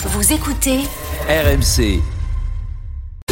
Vous écoutez RMC.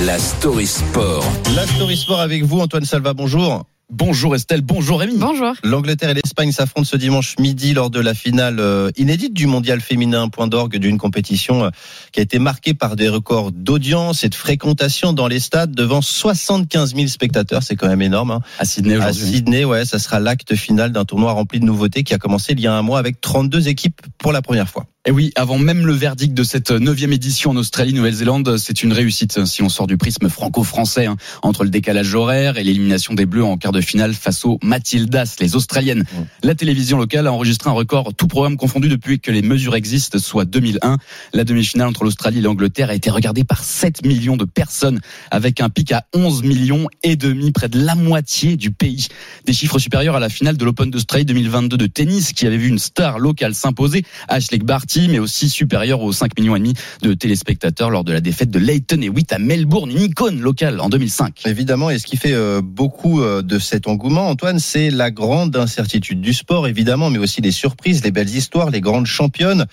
La story sport. La Story Sport avec vous, Antoine Salva, bonjour. Bonjour Estelle, bonjour Rémi. Bonjour. L'Angleterre et l'Espagne s'affrontent ce dimanche midi lors de la finale euh, inédite du mondial féminin, point d'orgue d'une compétition euh, qui a été marquée par des records d'audience et de fréquentation dans les stades devant 75 000 spectateurs. C'est quand même énorme. Hein. À Sydney À aujourd'hui. Sydney, ouais, ça sera l'acte final d'un tournoi rempli de nouveautés qui a commencé il y a un mois avec 32 équipes pour la première fois. Et oui, avant même le verdict de cette neuvième édition en Australie, Nouvelle-Zélande, c'est une réussite si on sort du prisme franco-français hein, entre le décalage horaire et l'élimination des Bleus en quart de finale face aux Matildas, les Australiennes. La télévision locale a enregistré un record tout programme confondu depuis que les mesures existent, soit 2001. La demi-finale entre l'Australie et l'Angleterre a été regardée par 7 millions de personnes avec un pic à 11 millions et demi, près de la moitié du pays. Des chiffres supérieurs à la finale de l'Open d'Australie 2022 de tennis qui avait vu une star locale s'imposer, Ashley Barty, mais aussi supérieur aux 5 millions et demi de téléspectateurs lors de la défaite de Leighton et Witt à Melbourne, une icône locale en 2005. Évidemment, et ce qui fait euh, beaucoup euh, de cet engouement, Antoine, c'est la grande incertitude du sport, évidemment, mais aussi les surprises, les belles histoires, les grandes championnes.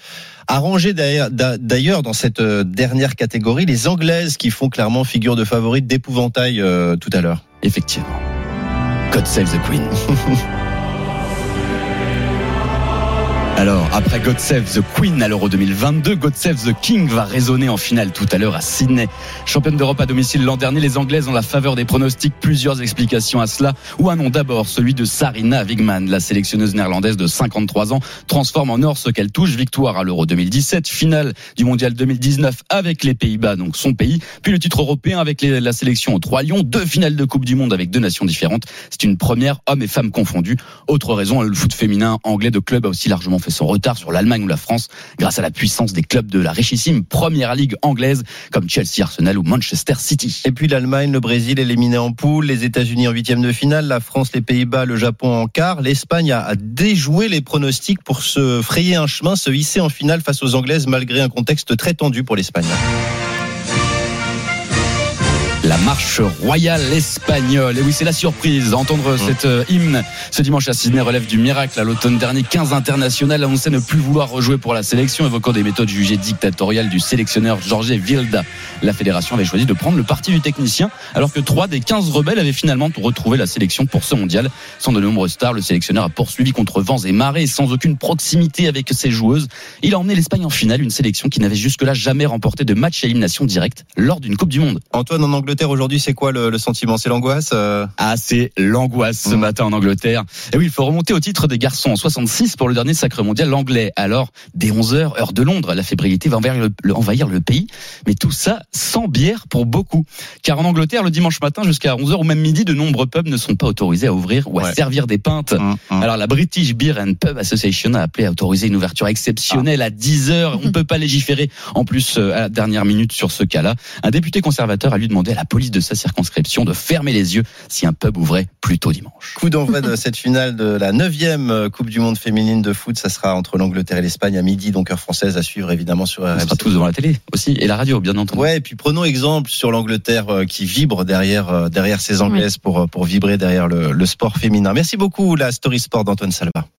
Arrangées d'ailleurs d'a- d'ailleurs dans cette euh, dernière catégorie, les Anglaises qui font clairement figure de favorite d'épouvantail tout à l'heure. Effectivement. God save the Queen. Alors, après God the Queen à l'Euro 2022, God the King va résonner en finale tout à l'heure à Sydney. Championne d'Europe à domicile l'an dernier, les Anglaises ont la faveur des pronostics. Plusieurs explications à cela. Ou un nom d'abord, celui de Sarina Wigman, la sélectionneuse néerlandaise de 53 ans, transforme en or ce qu'elle touche. Victoire à l'Euro 2017, finale du Mondial 2019 avec les Pays-Bas, donc son pays. Puis le titre européen avec la sélection aux Trois Lions. Deux finales de Coupe du Monde avec deux nations différentes. C'est une première, hommes et femmes confondus. Autre raison, le foot féminin anglais de club a aussi largement fait son retard sur l'Allemagne ou la France grâce à la puissance des clubs de la richissime première ligue anglaise comme Chelsea, Arsenal ou Manchester City. Et puis l'Allemagne, le Brésil éliminé en poule, les États-Unis en huitième de finale, la France, les Pays-Bas, le Japon en quart. L'Espagne a déjoué les pronostics pour se frayer un chemin, se hisser en finale face aux Anglaises malgré un contexte très tendu pour l'Espagne. Marche royale espagnole. Et oui, c'est la surprise. Entendre cette euh, hymne ce dimanche à Sydney relève du miracle. À l'automne dernier, 15 internationales annonçaient ne plus vouloir rejouer pour la sélection, évoquant des méthodes jugées dictatoriales du sélectionneur Jorge Vilda. La fédération avait choisi de prendre le parti du technicien, alors que trois des 15 rebelles avaient finalement retrouvé la sélection pour ce mondial. Sans de nombreuses stars, le sélectionneur a poursuivi contre vents et marées, sans aucune proximité avec ses joueuses. Il a emmené l'Espagne en finale, une sélection qui n'avait jusque-là jamais remporté de match à élimination directe lors d'une Coupe du Monde. Antoine, en Angleterre aujourd'hui, c'est quoi le, le sentiment? C'est l'angoisse euh? Ah, c'est l'angoisse ce Mm. matin en Angleterre. Et oui, il faut remonter au titre des garçons en 66 pour le dernier sacre mondial l'anglais. Alors, dès 11h, heure de Londres, la fébrilité va envahir le, le- envahir le pays. Mais tout ça sans bière pour beaucoup. Car en Angleterre, le dimanche matin jusqu'à 11h ou même midi, de nombreux pubs ne sont pas autorisés à ouvrir ou à Ouais. servir des pintes. Hum, hum. Alors la British Beer and Pub Association a appelé à autoriser une ouverture exceptionnelle à 10 heures. On ne peut pas légiférer en plus euh, à la dernière minute sur ce cas-là. Un député conservateur a lui demandé à la police de sa circonscription de fermer les yeux si un pub ouvrait plus tôt dimanche. Coup d'envoi de cette finale de la neuvième Coupe du Monde féminine de foot. Ça sera entre l'Angleterre et l'Espagne à midi, donc heure française à suivre évidemment sur On RMC. sera tous devant la télé aussi et la radio bien entendu. Ouais, puis prenons exemple sur l'Angleterre euh, qui vibre derrière euh, derrière ces Anglaises pour euh, pour vibrer derrière le, le sport féminin. Merci beaucoup la Story Sport d'Antoine Salva.